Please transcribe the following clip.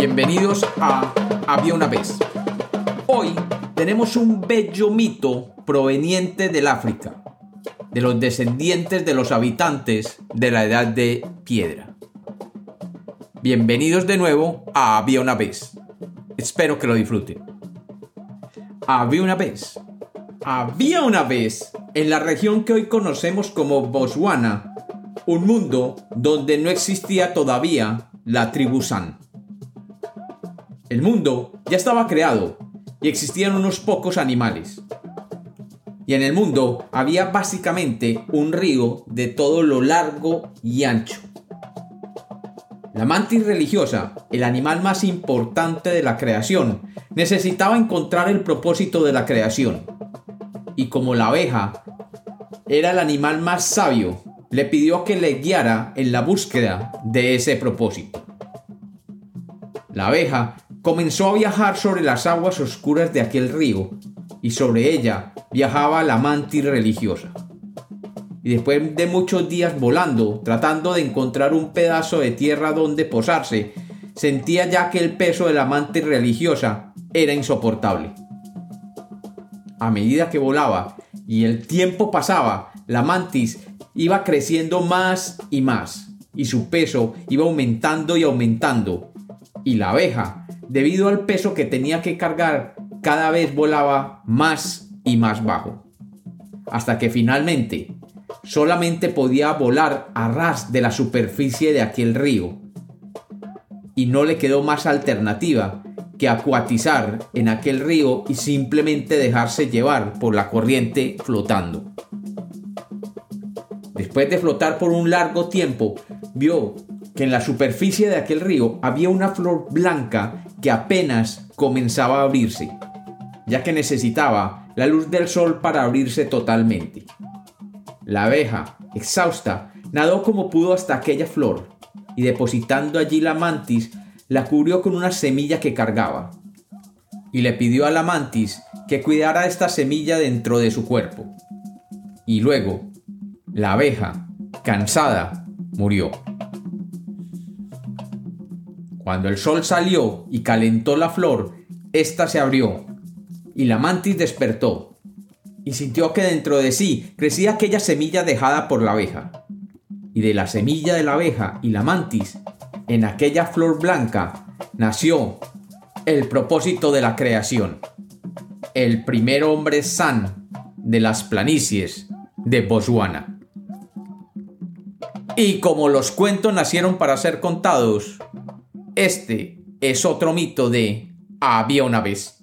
Bienvenidos a Había una vez. Hoy tenemos un bello mito proveniente del África, de los descendientes de los habitantes de la Edad de Piedra. Bienvenidos de nuevo a Había una vez. Espero que lo disfruten. Había una vez. Había una vez en la región que hoy conocemos como Botswana, un mundo donde no existía todavía la tribu San. El mundo ya estaba creado y existían unos pocos animales. Y en el mundo había básicamente un río de todo lo largo y ancho. La mantis religiosa, el animal más importante de la creación, necesitaba encontrar el propósito de la creación. Y como la abeja era el animal más sabio, le pidió que le guiara en la búsqueda de ese propósito. La abeja comenzó a viajar sobre las aguas oscuras de aquel río y sobre ella viajaba la mantis religiosa. Y después de muchos días volando, tratando de encontrar un pedazo de tierra donde posarse, sentía ya que el peso de la mantis religiosa era insoportable. A medida que volaba y el tiempo pasaba, la mantis iba creciendo más y más, y su peso iba aumentando y aumentando, y la abeja, debido al peso que tenía que cargar, cada vez volaba más y más bajo, hasta que finalmente solamente podía volar a ras de la superficie de aquel río, y no le quedó más alternativa que acuatizar en aquel río y simplemente dejarse llevar por la corriente flotando. Después de flotar por un largo tiempo, vio que en la superficie de aquel río había una flor blanca que apenas comenzaba a abrirse, ya que necesitaba la luz del sol para abrirse totalmente. La abeja, exhausta, nadó como pudo hasta aquella flor y depositando allí la mantis, la cubrió con una semilla que cargaba. Y le pidió a la mantis que cuidara esta semilla dentro de su cuerpo. Y luego, la abeja, cansada, murió. Cuando el sol salió y calentó la flor, ésta se abrió, y la mantis despertó, y sintió que dentro de sí crecía aquella semilla dejada por la abeja. Y de la semilla de la abeja y la mantis, en aquella flor blanca, nació el propósito de la creación, el primer hombre san de las planicies de Botswana. Y como los cuentos nacieron para ser contados, este es otro mito de había una vez.